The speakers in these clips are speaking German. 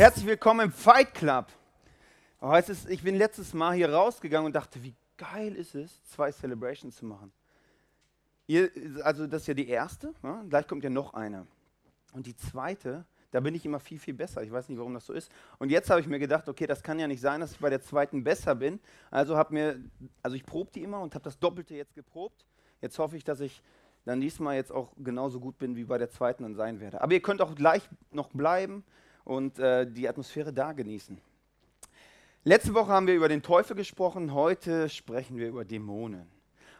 Herzlich willkommen im Fight Club. Oh, ist, ich bin letztes Mal hier rausgegangen und dachte, wie geil ist es, zwei Celebrations zu machen. Ihr, also das ist ja die erste, ja? gleich kommt ja noch eine. Und die zweite, da bin ich immer viel, viel besser. Ich weiß nicht, warum das so ist. Und jetzt habe ich mir gedacht, okay, das kann ja nicht sein, dass ich bei der zweiten besser bin. Also habe mir, also ich probe die immer und habe das Doppelte jetzt geprobt. Jetzt hoffe ich, dass ich dann diesmal jetzt auch genauso gut bin, wie bei der zweiten dann sein werde. Aber ihr könnt auch gleich noch bleiben und äh, die Atmosphäre da genießen. Letzte Woche haben wir über den Teufel gesprochen, heute sprechen wir über Dämonen.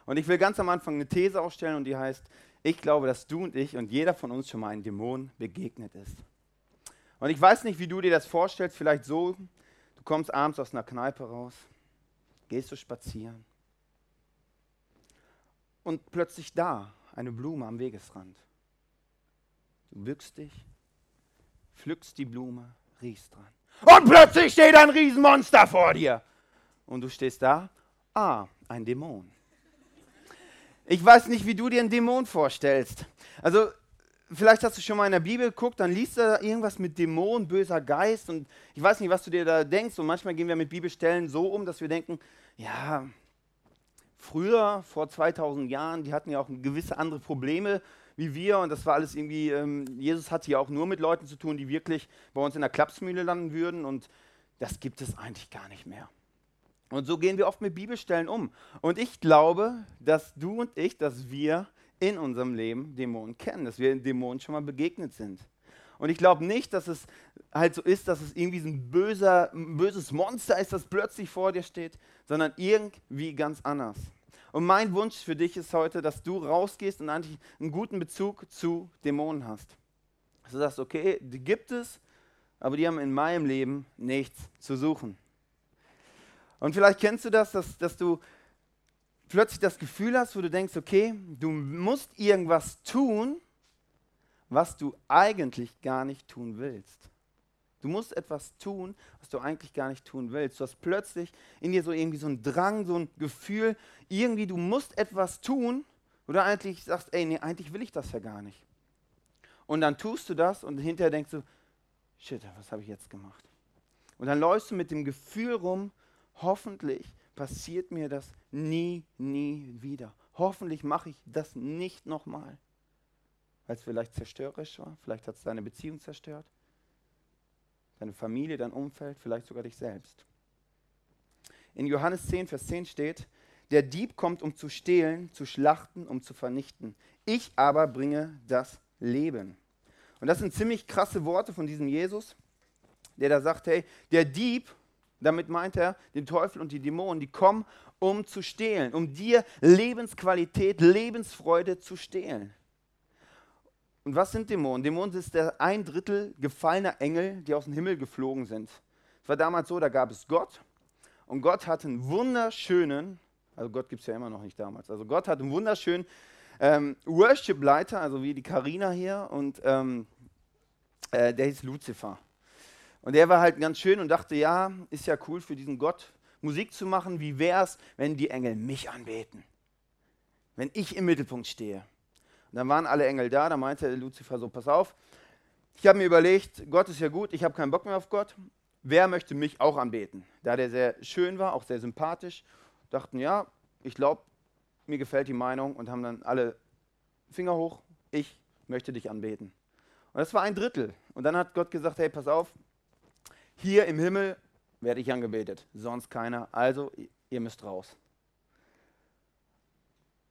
Und ich will ganz am Anfang eine These aufstellen und die heißt, ich glaube, dass du und ich und jeder von uns schon mal einem Dämon begegnet ist. Und ich weiß nicht, wie du dir das vorstellst, vielleicht so, du kommst abends aus einer Kneipe raus, gehst du spazieren und plötzlich da eine Blume am Wegesrand. Du bückst dich, pflückst die Blume, riechst dran. Und plötzlich steht ein Riesenmonster vor dir. Und du stehst da, ah, ein Dämon. Ich weiß nicht, wie du dir einen Dämon vorstellst. Also, vielleicht hast du schon mal in der Bibel geguckt, dann liest du da irgendwas mit Dämon, böser Geist und ich weiß nicht, was du dir da denkst. Und manchmal gehen wir mit Bibelstellen so um, dass wir denken, ja, früher, vor 2000 Jahren, die hatten ja auch gewisse andere Probleme wie wir und das war alles irgendwie, ähm, Jesus hatte ja auch nur mit Leuten zu tun, die wirklich bei uns in der Klapsmühle landen würden und das gibt es eigentlich gar nicht mehr. Und so gehen wir oft mit Bibelstellen um. Und ich glaube, dass du und ich, dass wir in unserem Leben Dämonen kennen, dass wir Dämonen schon mal begegnet sind. Und ich glaube nicht, dass es halt so ist, dass es irgendwie so ein, böser, ein böses Monster ist, das plötzlich vor dir steht, sondern irgendwie ganz anders. Und mein Wunsch für dich ist heute, dass du rausgehst und eigentlich einen guten Bezug zu Dämonen hast. Dass du sagst, okay, die gibt es, aber die haben in meinem Leben nichts zu suchen. Und vielleicht kennst du das, dass, dass du plötzlich das Gefühl hast, wo du denkst, okay, du musst irgendwas tun, was du eigentlich gar nicht tun willst. Du musst etwas tun, was du eigentlich gar nicht tun willst. Du hast plötzlich in dir so irgendwie so einen Drang, so ein Gefühl, irgendwie du musst etwas tun, du eigentlich sagst, ey, nee, eigentlich will ich das ja gar nicht. Und dann tust du das und hinterher denkst du, shit, was habe ich jetzt gemacht? Und dann läufst du mit dem Gefühl rum, hoffentlich passiert mir das nie, nie wieder. Hoffentlich mache ich das nicht nochmal. Weil es vielleicht zerstörerisch war, vielleicht hat es deine Beziehung zerstört deine Familie, dein Umfeld, vielleicht sogar dich selbst. In Johannes 10, Vers 10 steht, der Dieb kommt, um zu stehlen, zu schlachten, um zu vernichten. Ich aber bringe das Leben. Und das sind ziemlich krasse Worte von diesem Jesus, der da sagt, hey, der Dieb, damit meint er den Teufel und die Dämonen, die kommen, um zu stehlen, um dir Lebensqualität, Lebensfreude zu stehlen. Und was sind Dämonen? Dämonen sind der ein Drittel gefallener Engel, die aus dem Himmel geflogen sind. Es war damals so, da gab es Gott und Gott hat einen wunderschönen, also Gott gibt es ja immer noch nicht damals, also Gott hat einen wunderschönen ähm, Worship-Leiter, also wie die Karina hier und ähm, äh, der hieß Luzifer. Und der war halt ganz schön und dachte, ja, ist ja cool für diesen Gott Musik zu machen. Wie wäre es, wenn die Engel mich anbeten? Wenn ich im Mittelpunkt stehe. Und dann waren alle Engel da, da meinte Luzifer so, pass auf, ich habe mir überlegt, Gott ist ja gut, ich habe keinen Bock mehr auf Gott. Wer möchte mich auch anbeten? Da der sehr schön war, auch sehr sympathisch, dachten, ja, ich glaube, mir gefällt die Meinung und haben dann alle Finger hoch, ich möchte dich anbeten. Und das war ein Drittel. Und dann hat Gott gesagt, hey, pass auf, hier im Himmel werde ich angebetet, sonst keiner. Also, ihr müsst raus.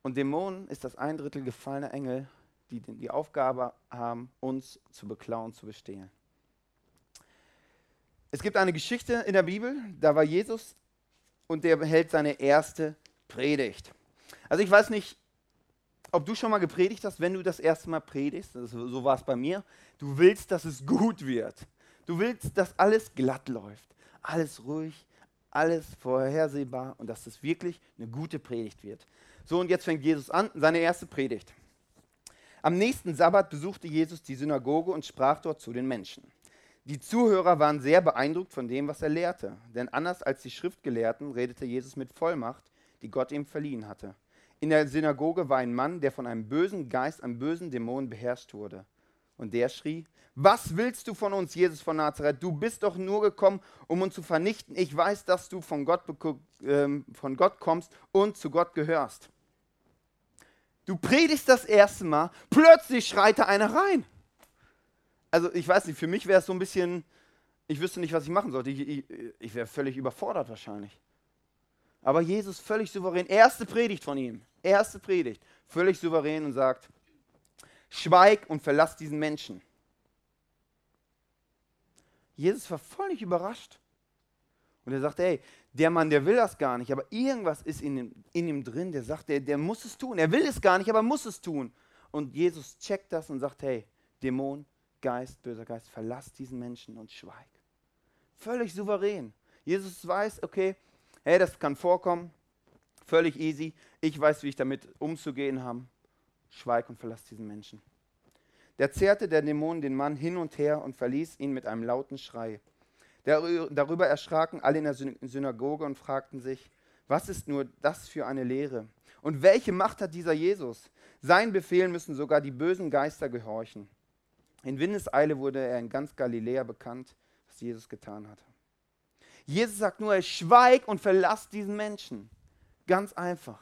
Und Dämonen ist das ein Drittel gefallener Engel, die die Aufgabe haben, uns zu beklauen, zu bestehlen. Es gibt eine Geschichte in der Bibel, da war Jesus und der hält seine erste Predigt. Also ich weiß nicht, ob du schon mal gepredigt hast, wenn du das erste Mal predigst, so war es bei mir, du willst, dass es gut wird. Du willst, dass alles glatt läuft, alles ruhig, alles vorhersehbar und dass es wirklich eine gute Predigt wird. So, und jetzt fängt Jesus an, seine erste Predigt. Am nächsten Sabbat besuchte Jesus die Synagoge und sprach dort zu den Menschen. Die Zuhörer waren sehr beeindruckt von dem, was er lehrte, denn anders als die Schriftgelehrten redete Jesus mit Vollmacht, die Gott ihm verliehen hatte. In der Synagoge war ein Mann, der von einem bösen Geist, einem bösen Dämon beherrscht wurde. Und der schrie, was willst du von uns, Jesus von Nazareth? Du bist doch nur gekommen, um uns zu vernichten. Ich weiß, dass du von Gott, ähm, von Gott kommst und zu Gott gehörst. Du predigst das erste Mal, plötzlich schreit da einer rein. Also ich weiß nicht, für mich wäre es so ein bisschen, ich wüsste nicht, was ich machen sollte. Ich, ich, ich wäre völlig überfordert wahrscheinlich. Aber Jesus völlig souverän, erste Predigt von ihm, erste Predigt, völlig souverän und sagt, schweig und verlass diesen Menschen. Jesus war völlig überrascht. Und er sagte, hey, der Mann, der will das gar nicht, aber irgendwas ist in ihm, in ihm drin, der sagt, der, der muss es tun. Er will es gar nicht, aber muss es tun. Und Jesus checkt das und sagt, hey, Dämon, Geist, böser Geist, verlass diesen Menschen und schweig. Völlig souverän. Jesus weiß, okay, hey, das kann vorkommen, völlig easy. Ich weiß, wie ich damit umzugehen habe. Schweig und verlass diesen Menschen. Da zerrte der Dämon den Mann hin und her und verließ ihn mit einem lauten Schrei. Darüber erschraken alle in der Synagoge und fragten sich, was ist nur das für eine Lehre? Und welche Macht hat dieser Jesus? Sein Befehl müssen sogar die bösen Geister gehorchen. In Windeseile wurde er in ganz Galiläa bekannt, was Jesus getan hatte. Jesus sagt nur, schweig und verlass diesen Menschen. Ganz einfach.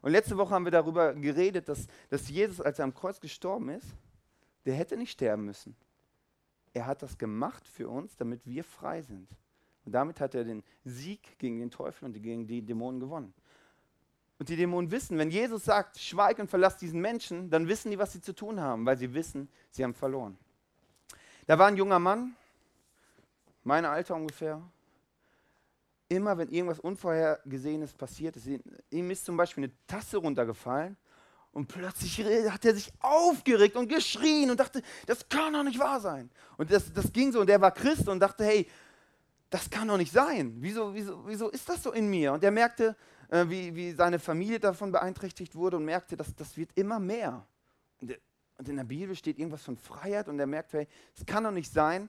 Und letzte Woche haben wir darüber geredet, dass, dass Jesus, als er am Kreuz gestorben ist, der hätte nicht sterben müssen. Er hat das gemacht für uns, damit wir frei sind. Und damit hat er den Sieg gegen den Teufel und gegen die Dämonen gewonnen. Und die Dämonen wissen, wenn Jesus sagt, schweig und verlass diesen Menschen, dann wissen die, was sie zu tun haben, weil sie wissen, sie haben verloren. Da war ein junger Mann, mein Alter ungefähr. Immer wenn irgendwas Unvorhergesehenes passiert ist, ihm ist zum Beispiel eine Tasse runtergefallen und plötzlich hat er sich aufgeregt und geschrien und dachte, das kann doch nicht wahr sein. Und das, das ging so und er war Christ und dachte, hey, das kann doch nicht sein. Wieso, wieso, wieso ist das so in mir? Und er merkte, äh, wie, wie seine Familie davon beeinträchtigt wurde und merkte, dass das wird immer mehr. Und, und in der Bibel steht irgendwas von Freiheit und er merkte, hey, es kann doch nicht sein,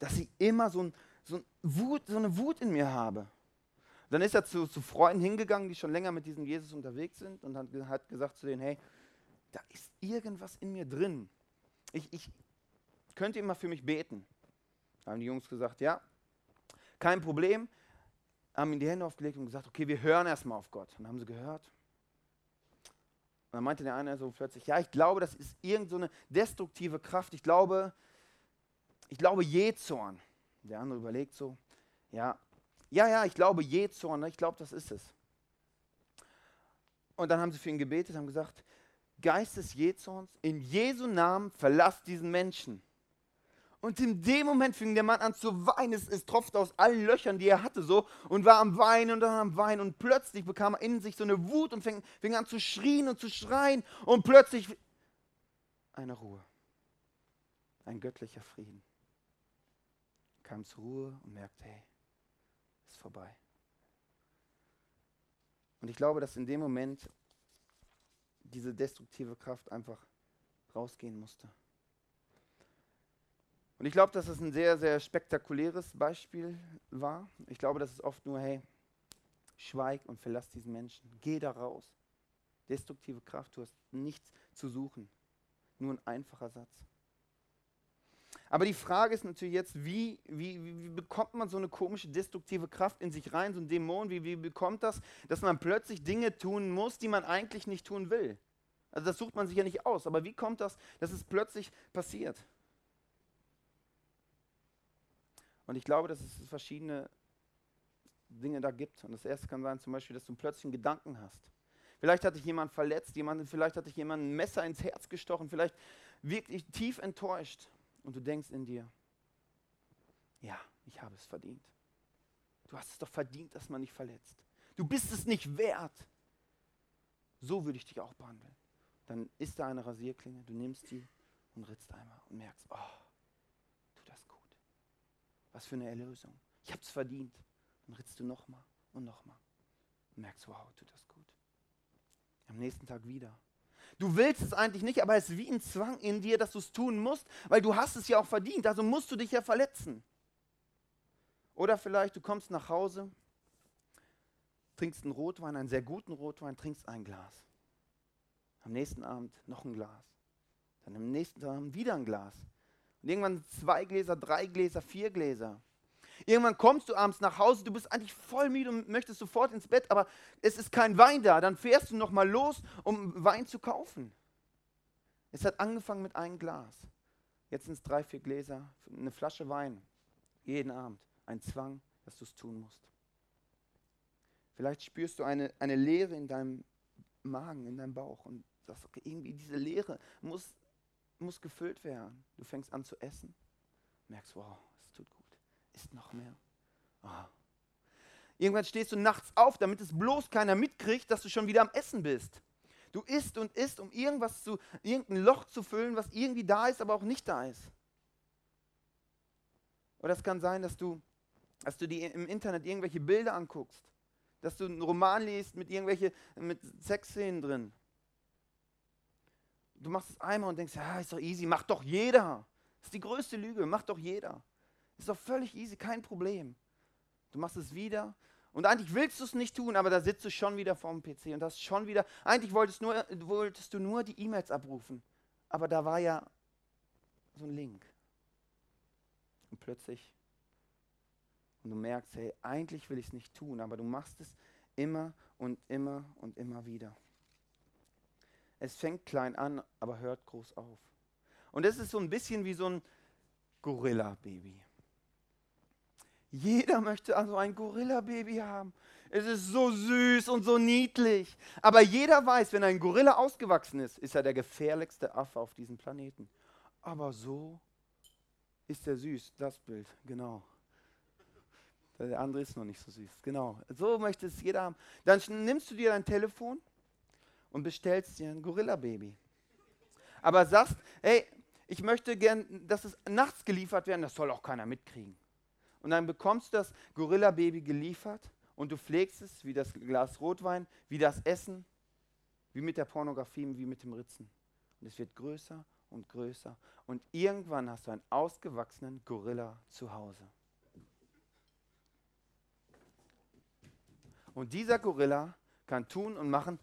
dass ich immer so, ein, so, ein Wut, so eine Wut in mir habe. Dann ist er zu, zu Freunden hingegangen, die schon länger mit diesem Jesus unterwegs sind und hat, gesagt zu denen, hey, da ist irgendwas in mir drin. Ich, ich könnte immer für mich beten. Da haben die Jungs gesagt, ja, kein Problem. Haben ihm die Hände aufgelegt und gesagt, okay, wir hören erstmal auf Gott. Dann haben sie gehört. Und dann meinte der eine so plötzlich, ja, ich glaube, das ist irgendeine so destruktive Kraft. Ich glaube, ich glaube Jezorn. Der andere überlegt so, ja, ja, ja, ich glaube Jezorn, ne? ich glaube, das ist es. Und dann haben sie für ihn gebetet, haben gesagt, Geist des Jezorns, in Jesu Namen verlass diesen Menschen. Und in dem Moment fing der Mann an zu weinen. Es, es tropfte aus allen Löchern, die er hatte, so und war am Weinen und dann am Weinen. Und plötzlich bekam er in sich so eine Wut und fing, fing an zu schrien und zu schreien. Und plötzlich eine Ruhe. Ein göttlicher Frieden. Kam zur Ruhe und merkte, hey, vorbei. Und ich glaube, dass in dem Moment diese destruktive Kraft einfach rausgehen musste. Und ich glaube, dass es ein sehr, sehr spektakuläres Beispiel war. Ich glaube, dass es oft nur, hey, schweig und verlass diesen Menschen. Geh da raus. Destruktive Kraft, du hast nichts zu suchen. Nur ein einfacher Satz. Aber die Frage ist natürlich jetzt, wie, wie, wie, bekommt man so eine komische destruktive Kraft in sich rein, so ein Dämon, wie, wie bekommt das, dass man plötzlich Dinge tun muss, die man eigentlich nicht tun will? Also das sucht man sich ja nicht aus, aber wie kommt das, dass es plötzlich passiert? Und ich glaube, dass es verschiedene Dinge da gibt. Und das erste kann sein zum Beispiel, dass du plötzlich einen Gedanken hast. Vielleicht hat dich jemand verletzt, jemand, vielleicht hat dich jemand ein Messer ins Herz gestochen, vielleicht wirklich tief enttäuscht und du denkst in dir, ja, ich habe es verdient. Du hast es doch verdient, dass man dich verletzt. Du bist es nicht wert. So würde ich dich auch behandeln. Dann ist da eine Rasierklinge, du nimmst die und ritzt einmal und merkst, oh, tut das gut. Was für eine Erlösung. Ich habe es verdient. Dann ritzt du nochmal und nochmal und merkst, wow, tut das gut. Am nächsten Tag wieder. Du willst es eigentlich nicht, aber es ist wie ein Zwang in dir, dass du es tun musst, weil du hast es ja auch verdient, also musst du dich ja verletzen. Oder vielleicht du kommst nach Hause, trinkst einen Rotwein, einen sehr guten Rotwein, trinkst ein Glas. Am nächsten Abend noch ein Glas. Dann im nächsten Tag wieder ein Glas. Und irgendwann zwei Gläser, drei Gläser, vier Gläser. Irgendwann kommst du abends nach Hause, du bist eigentlich voll müde und möchtest sofort ins Bett, aber es ist kein Wein da. Dann fährst du nochmal los, um Wein zu kaufen. Es hat angefangen mit einem Glas. Jetzt sind es drei, vier Gläser, eine Flasche Wein. Jeden Abend. Ein Zwang, dass du es tun musst. Vielleicht spürst du eine, eine Leere in deinem Magen, in deinem Bauch und sagst, okay, irgendwie diese Leere muss, muss gefüllt werden. Du fängst an zu essen, merkst, wow, es tut gut, isst noch mehr. Oh. Irgendwann stehst du nachts auf, damit es bloß keiner mitkriegt, dass du schon wieder am Essen bist. Du isst und isst, um irgendwas zu, irgendein Loch zu füllen, was irgendwie da ist, aber auch nicht da ist. Oder es kann sein, dass du, dass du dir im Internet irgendwelche Bilder anguckst, dass du einen Roman liest mit irgendwelche mit Sexszenen drin. Du machst es einmal und denkst, ja, ist doch easy, macht doch jeder. Das ist die größte Lüge, macht doch jeder. Ist doch völlig easy, kein Problem. Du machst es wieder und eigentlich willst du es nicht tun, aber da sitzt du schon wieder vorm PC und hast schon wieder, eigentlich wolltest, nur, wolltest du nur die E-Mails abrufen, aber da war ja so ein Link. Und plötzlich, und du merkst, hey, eigentlich will ich es nicht tun, aber du machst es immer und immer und immer wieder. Es fängt klein an, aber hört groß auf. Und es ist so ein bisschen wie so ein Gorilla-Baby. Jeder möchte also ein Gorilla-Baby haben. Es ist so süß und so niedlich. Aber jeder weiß, wenn ein Gorilla ausgewachsen ist, ist er der gefährlichste Affe auf diesem Planeten. Aber so ist er süß. Das Bild, genau. Der andere ist noch nicht so süß. Genau. So möchte es jeder haben. Dann nimmst du dir dein Telefon und bestellst dir ein Gorilla-Baby. Aber sagst, hey, ich möchte gern, dass es nachts geliefert werden, das soll auch keiner mitkriegen. Und dann bekommst du das Gorilla-Baby geliefert und du pflegst es wie das Glas Rotwein, wie das Essen, wie mit der Pornografie, wie mit dem Ritzen. Und es wird größer und größer. Und irgendwann hast du einen ausgewachsenen Gorilla zu Hause. Und dieser Gorilla kann tun und machen,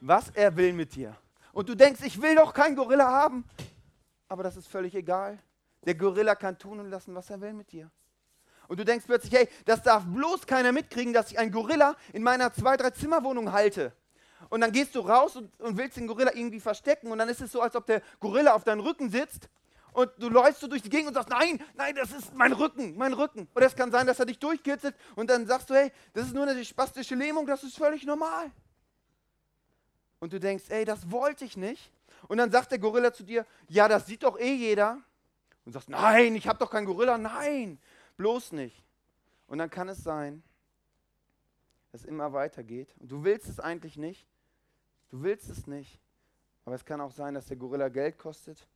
was er will mit dir. Und du denkst, ich will doch keinen Gorilla haben. Aber das ist völlig egal. Der Gorilla kann tun und lassen, was er will mit dir. Und du denkst plötzlich, hey, das darf bloß keiner mitkriegen, dass ich einen Gorilla in meiner zwei, drei Zimmerwohnung halte. Und dann gehst du raus und, und, willst den Gorilla irgendwie verstecken und dann ist es so, als ob der Gorilla auf deinem Rücken sitzt und du läufst so durch die Gegend und sagst, nein, nein, das ist mein Rücken, mein Rücken. Oder es kann sein, dass er dich durchkitzelt und dann sagst du, hey, das ist nur eine spastische Lähmung, das ist völlig normal. Und du denkst, ey, das wollte ich nicht. Und dann sagt der Gorilla zu dir, ja, das sieht doch eh jeder. Und sagst, nein, ich habe doch keinen Gorilla, nein, bloß nicht. Und dann kann es sein, dass es immer weitergeht. Und du willst es eigentlich nicht. Du willst es nicht. Aber es kann auch sein, dass der Gorilla Geld kostet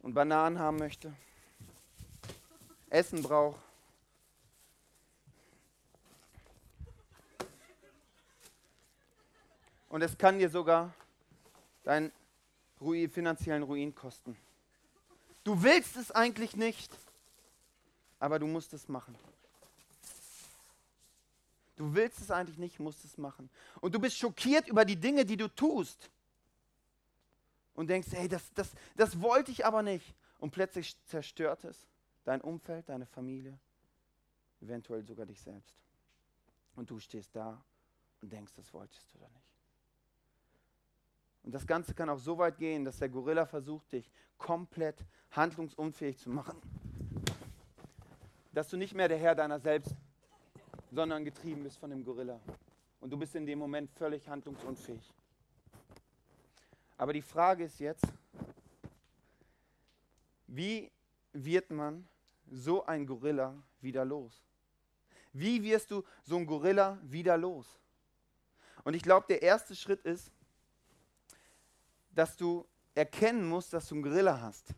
und Bananen haben möchte, Essen braucht. Und es kann dir sogar deinen finanziellen Ruin kosten. Du willst es eigentlich nicht, aber du musst es machen. Du willst es eigentlich nicht, musst es machen. Und du bist schockiert über die Dinge, die du tust. Und denkst, hey, das, das, das wollte ich aber nicht. Und plötzlich zerstört es dein Umfeld, deine Familie, eventuell sogar dich selbst. Und du stehst da und denkst, das wolltest du doch nicht. Und das Ganze kann auch so weit gehen, dass der Gorilla versucht, dich komplett handlungsunfähig zu machen. Dass du nicht mehr der Herr deiner selbst sondern getrieben bist von dem Gorilla. Und du bist in dem Moment völlig handlungsunfähig. Aber die Frage ist jetzt, wie wird man so ein Gorilla wieder los? Wie wirst du so ein Gorilla wieder los? Und ich glaube, der erste Schritt ist, dass du erkennen musst, dass du einen Gorilla hast.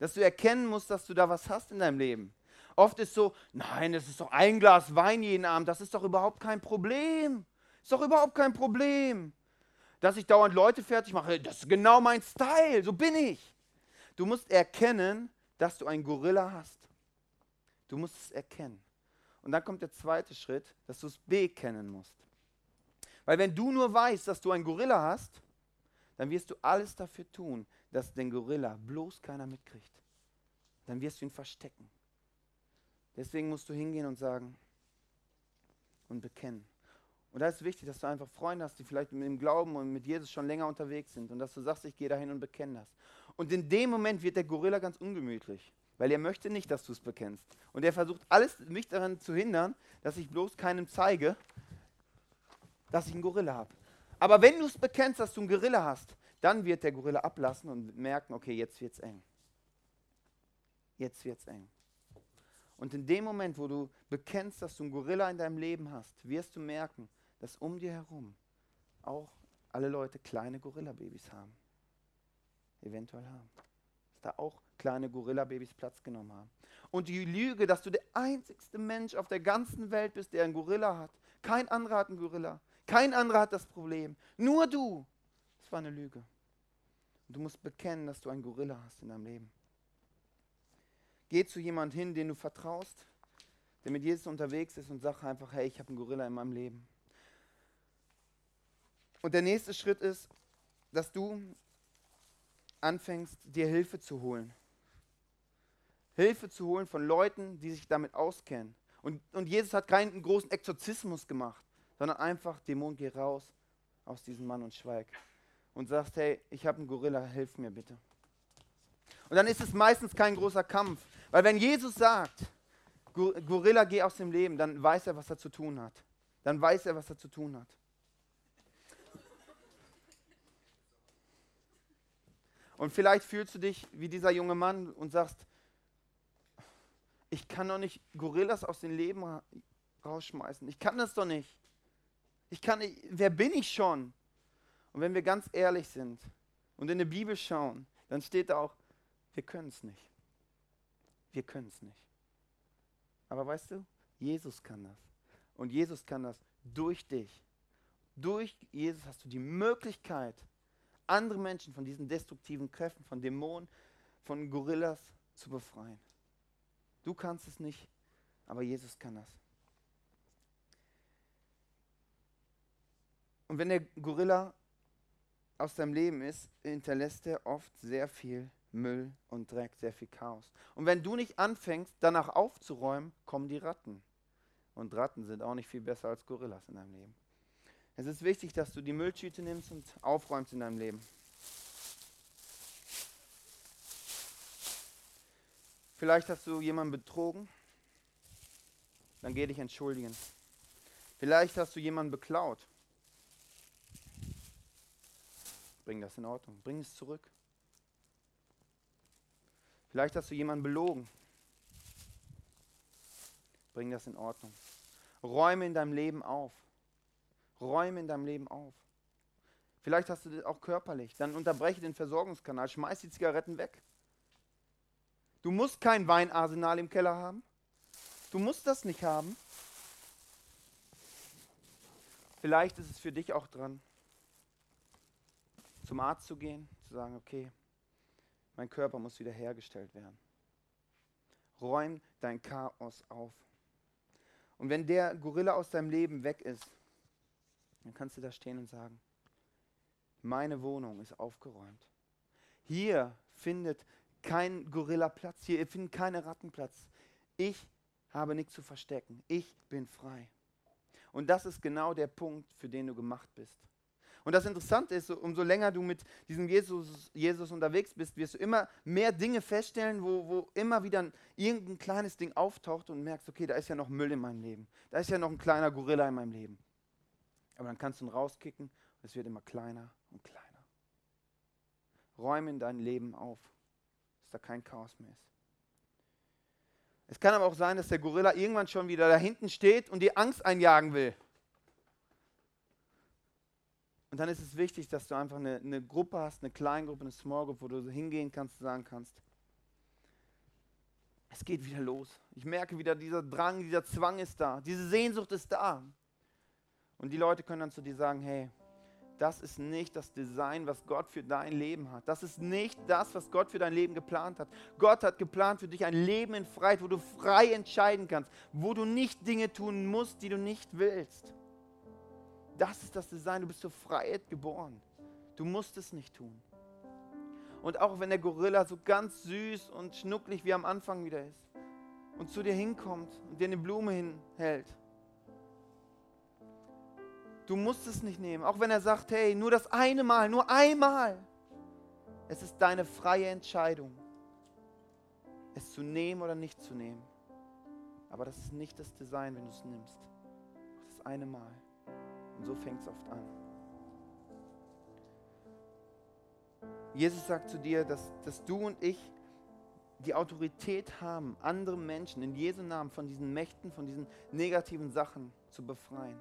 Dass du erkennen musst, dass du da was hast in deinem Leben. Oft ist so, nein, es ist doch ein Glas Wein jeden Abend, das ist doch überhaupt kein Problem. Ist doch überhaupt kein Problem. Dass ich dauernd Leute fertig mache, das ist genau mein Style, so bin ich. Du musst erkennen, dass du einen Gorilla hast. Du musst es erkennen. Und dann kommt der zweite Schritt, dass du es bekennen musst. Weil wenn du nur weißt, dass du einen Gorilla hast, dann wirst du alles dafür tun, dass den Gorilla bloß keiner mitkriegt. Dann wirst du ihn verstecken. Deswegen musst du hingehen und sagen und bekennen. Und da ist wichtig, dass du einfach Freunde hast, die vielleicht mit dem Glauben und mit Jesus schon länger unterwegs sind und dass du sagst, ich gehe dahin und bekenne das. Und in dem Moment wird der Gorilla ganz ungemütlich, weil er möchte nicht, dass du es bekennst. Und er versucht alles, mich daran zu hindern, dass ich bloß keinem zeige, dass ich einen Gorilla habe. Aber wenn du es bekennst, dass du einen Gorilla hast, dann wird der Gorilla ablassen und merken, okay, jetzt wird es eng. Jetzt wird es eng. Und in dem Moment, wo du bekennst, dass du einen Gorilla in deinem Leben hast, wirst du merken, dass um dir herum auch alle Leute kleine Gorilla-Babys haben. Eventuell haben. Dass da auch kleine Gorilla-Babys Platz genommen haben. Und die Lüge, dass du der einzigste Mensch auf der ganzen Welt bist, der einen Gorilla hat. Kein anderer hat einen Gorilla. Kein anderer hat das Problem. Nur du. Das war eine Lüge. Und du musst bekennen, dass du einen Gorilla hast in deinem Leben. Geh zu jemand hin, den du vertraust, der mit Jesus unterwegs ist und sag einfach, hey, ich habe einen Gorilla in meinem Leben. Und der nächste Schritt ist, dass du anfängst, dir Hilfe zu holen. Hilfe zu holen von Leuten, die sich damit auskennen. Und, und Jesus hat keinen großen Exorzismus gemacht, sondern einfach, Dämon, geh raus aus diesem Mann und schweig. Und sagst, hey, ich habe einen Gorilla, hilf mir bitte. Und dann ist es meistens kein großer Kampf. Weil wenn Jesus sagt, Gorilla, geh aus dem Leben, dann weiß er, was er zu tun hat. Dann weiß er, was er zu tun hat. Und vielleicht fühlst du dich wie dieser junge Mann und sagst, ich kann doch nicht Gorillas aus dem Leben rausschmeißen. Ich kann das doch nicht. Ich kann nicht, wer bin ich schon? Und wenn wir ganz ehrlich sind und in die Bibel schauen, dann steht da auch, wir können es nicht. Wir können es nicht. Aber weißt du, Jesus kann das. Und Jesus kann das durch dich. Durch Jesus hast du die Möglichkeit, andere Menschen von diesen destruktiven Kräften, von Dämonen, von Gorillas zu befreien. Du kannst es nicht, aber Jesus kann das. Und wenn der Gorilla aus deinem Leben ist, hinterlässt er oft sehr viel Müll und Dreck, sehr viel Chaos. Und wenn du nicht anfängst, danach aufzuräumen, kommen die Ratten. Und Ratten sind auch nicht viel besser als Gorillas in deinem Leben. Es ist wichtig, dass du die Mülltüte nimmst und aufräumst in deinem Leben. Vielleicht hast du jemanden betrogen, dann geh dich entschuldigen. Vielleicht hast du jemanden beklaut. Bring das in Ordnung, bring es zurück. Vielleicht hast du jemanden belogen. Bring das in Ordnung. Räume in deinem Leben auf. Räume in deinem Leben auf. Vielleicht hast du das auch körperlich. Dann unterbreche den Versorgungskanal, schmeiß die Zigaretten weg. Du musst kein Weinarsenal im Keller haben. Du musst das nicht haben. Vielleicht ist es für dich auch dran, zum Arzt zu gehen, zu sagen, okay, mein Körper muss wieder hergestellt werden. Räum dein Chaos auf. Und wenn der Gorilla aus deinem Leben weg ist, dann kannst du da stehen und sagen, meine Wohnung ist aufgeräumt. Hier findet kein Gorilla Platz, hier findet keine Ratten Platz. Ich habe nichts zu verstecken. Ich bin frei. Und das ist genau der Punkt, für den du gemacht bist. Und das Interessante ist, umso länger du mit diesem Jesus, Jesus unterwegs bist, wirst du immer mehr Dinge feststellen, wo, wo immer wieder ein, irgendein kleines Ding auftaucht und merkst, okay, da ist ja noch Müll in meinem Leben. Da ist ja noch ein kleiner Gorilla in meinem Leben. Aber dann kannst du ihn rauskicken und es wird immer kleiner und kleiner. Räume in dein Leben auf, dass da kein Chaos mehr ist. Es kann aber auch sein, dass der Gorilla irgendwann schon wieder da hinten steht und dir Angst einjagen will. Und dann ist es wichtig, dass du einfach eine, eine Gruppe hast, eine Kleingruppe, eine Small Group, wo du hingehen kannst und sagen kannst, es geht wieder los. Ich merke wieder, dieser Drang, dieser Zwang ist da, diese Sehnsucht ist da. Und die Leute können dann zu dir sagen, hey, das ist nicht das Design, was Gott für dein Leben hat. Das ist nicht das, was Gott für dein Leben geplant hat. Gott hat geplant für dich ein Leben in Freiheit, wo du frei entscheiden kannst, wo du nicht Dinge tun musst, die du nicht willst. Das ist das Design. Du bist zur Freiheit geboren. Du musst es nicht tun. Und auch wenn der Gorilla so ganz süß und schnucklig wie am Anfang wieder ist und zu dir hinkommt und dir eine Blume hinhält, du musst es nicht nehmen. Auch wenn er sagt, hey, nur das eine Mal, nur einmal. Es ist deine freie Entscheidung, es zu nehmen oder nicht zu nehmen. Aber das ist nicht das Design, wenn du es nimmst. Das eine Mal. Und so fängt es oft an. Jesus sagt zu dir, dass, dass du und ich die Autorität haben, andere Menschen in Jesu Namen von diesen Mächten, von diesen negativen Sachen zu befreien.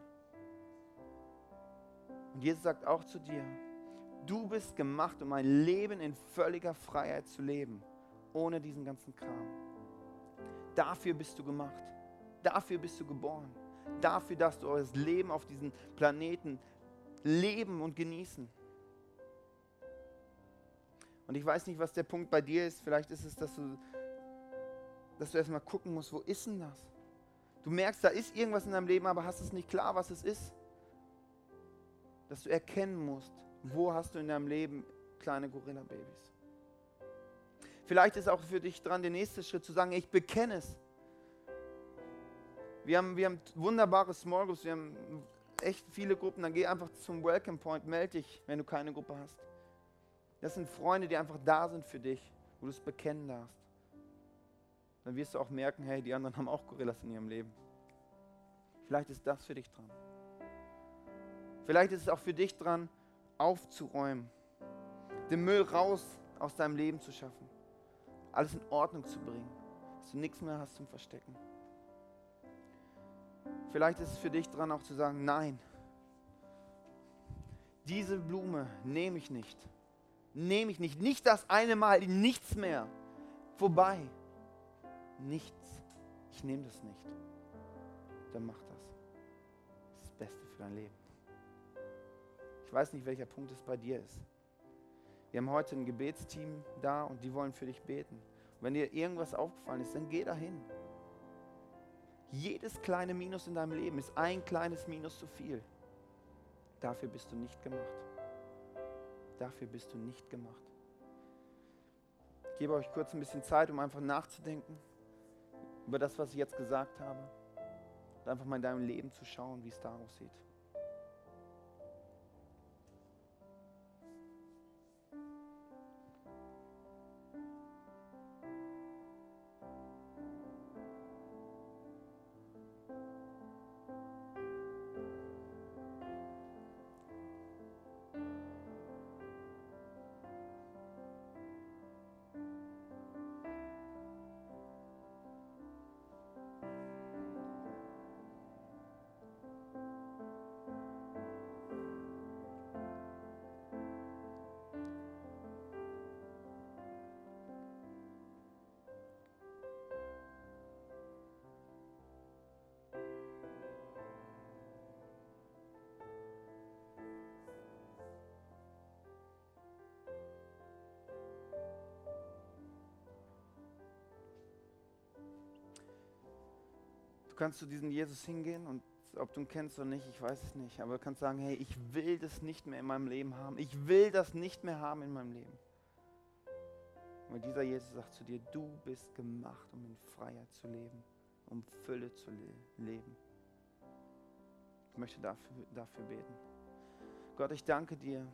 Und Jesus sagt auch zu dir, du bist gemacht, um ein Leben in völliger Freiheit zu leben, ohne diesen ganzen Kram. Dafür bist du gemacht. Dafür bist du geboren. Dafür darfst du das Leben auf diesem Planeten leben und genießen. Und ich weiß nicht, was der Punkt bei dir ist. Vielleicht ist es, dass du, dass du erstmal gucken musst, wo ist denn das? Du merkst, da ist irgendwas in deinem Leben, aber hast es nicht klar, was es ist. Dass du erkennen musst, wo hast du in deinem Leben kleine Gorilla-Babys. Vielleicht ist auch für dich dran, der nächste Schritt zu sagen, ich bekenne es. Wir haben, wir haben wunderbare Small Groups, wir haben echt viele Gruppen. Dann geh einfach zum Welcome Point, melde dich, wenn du keine Gruppe hast. Das sind Freunde, die einfach da sind für dich, wo du es bekennen darfst. Dann wirst du auch merken, hey, die anderen haben auch Gorillas in ihrem Leben. Vielleicht ist das für dich dran. Vielleicht ist es auch für dich dran, aufzuräumen, den Müll raus aus deinem Leben zu schaffen, alles in Ordnung zu bringen, dass du nichts mehr hast zum Verstecken. Vielleicht ist es für dich dran, auch zu sagen, nein, diese Blume nehme ich nicht nehme ich nicht. Nicht das eine Mal, nichts mehr. Vorbei. Nichts. Ich nehme das nicht. Dann mach das. Das ist das Beste für dein Leben. Ich weiß nicht, welcher Punkt es bei dir ist. Wir haben heute ein Gebetsteam da und die wollen für dich beten. Und wenn dir irgendwas aufgefallen ist, dann geh dahin. Jedes kleine Minus in deinem Leben ist ein kleines Minus zu viel. Dafür bist du nicht gemacht. Dafür bist du nicht gemacht. Ich gebe euch kurz ein bisschen Zeit, um einfach nachzudenken über das, was ich jetzt gesagt habe. Und einfach mal in deinem Leben zu schauen, wie es da aussieht. Kannst zu diesem Jesus hingehen und ob du ihn kennst oder nicht, ich weiß es nicht, aber du kannst sagen, hey, ich will das nicht mehr in meinem Leben haben. Ich will das nicht mehr haben in meinem Leben. Und dieser Jesus sagt zu dir, du bist gemacht, um in Freiheit zu leben, um Fülle zu le leben. Ich möchte dafür, dafür beten. Gott, ich danke dir.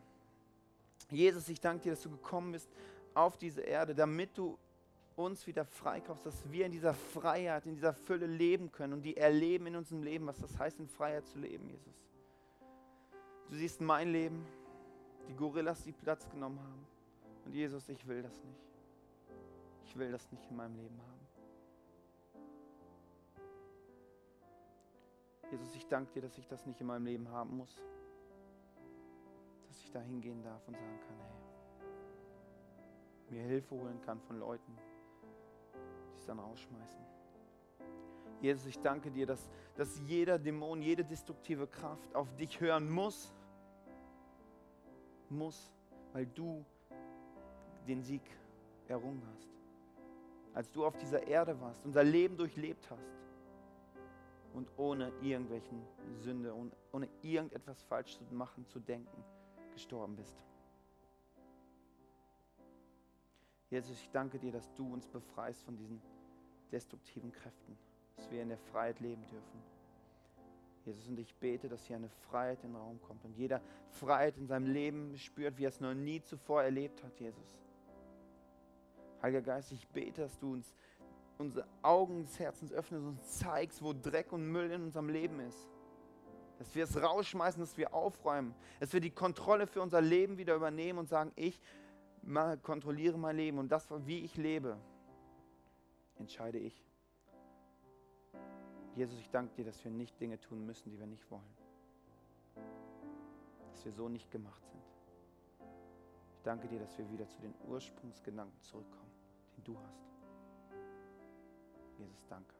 Jesus, ich danke dir, dass du gekommen bist auf diese Erde, damit du uns wieder freikaufst, dass wir in dieser Freiheit, in dieser Fülle leben können und die erleben in unserem Leben, was das heißt, in Freiheit zu leben, Jesus. Du siehst mein Leben, die Gorillas, die Platz genommen haben. Und Jesus, ich will das nicht. Ich will das nicht in meinem Leben haben. Jesus, ich danke dir, dass ich das nicht in meinem Leben haben muss. Dass ich da hingehen darf und sagen kann, hey, mir Hilfe holen kann von Leuten, dann rausschmeißen. Jesus, ich danke dir, dass, dass jeder Dämon, jede destruktive Kraft auf dich hören muss. Muss, weil du den Sieg errungen hast. Als du auf dieser Erde warst, unser Leben durchlebt hast und ohne irgendwelchen Sünde und ohne irgendetwas falsch zu machen, zu denken, gestorben bist. Jesus, ich danke dir, dass du uns befreist von diesen destruktiven Kräften, dass wir in der Freiheit leben dürfen. Jesus, und ich bete, dass hier eine Freiheit in den Raum kommt und jeder Freiheit in seinem Leben spürt, wie er es noch nie zuvor erlebt hat, Jesus. Heiliger Geist, ich bete, dass du uns unsere Augen des Herzens öffnest und uns zeigst, wo Dreck und Müll in unserem Leben ist. Dass wir es rausschmeißen, dass wir aufräumen, dass wir die Kontrolle für unser Leben wieder übernehmen und sagen, ich kontrolliere mein Leben und das, wie ich lebe, entscheide ich. Jesus, ich danke dir, dass wir nicht Dinge tun müssen, die wir nicht wollen. Dass wir so nicht gemacht sind. Ich danke dir, dass wir wieder zu den Ursprungsgedanken zurückkommen, den du hast. Jesus, danke.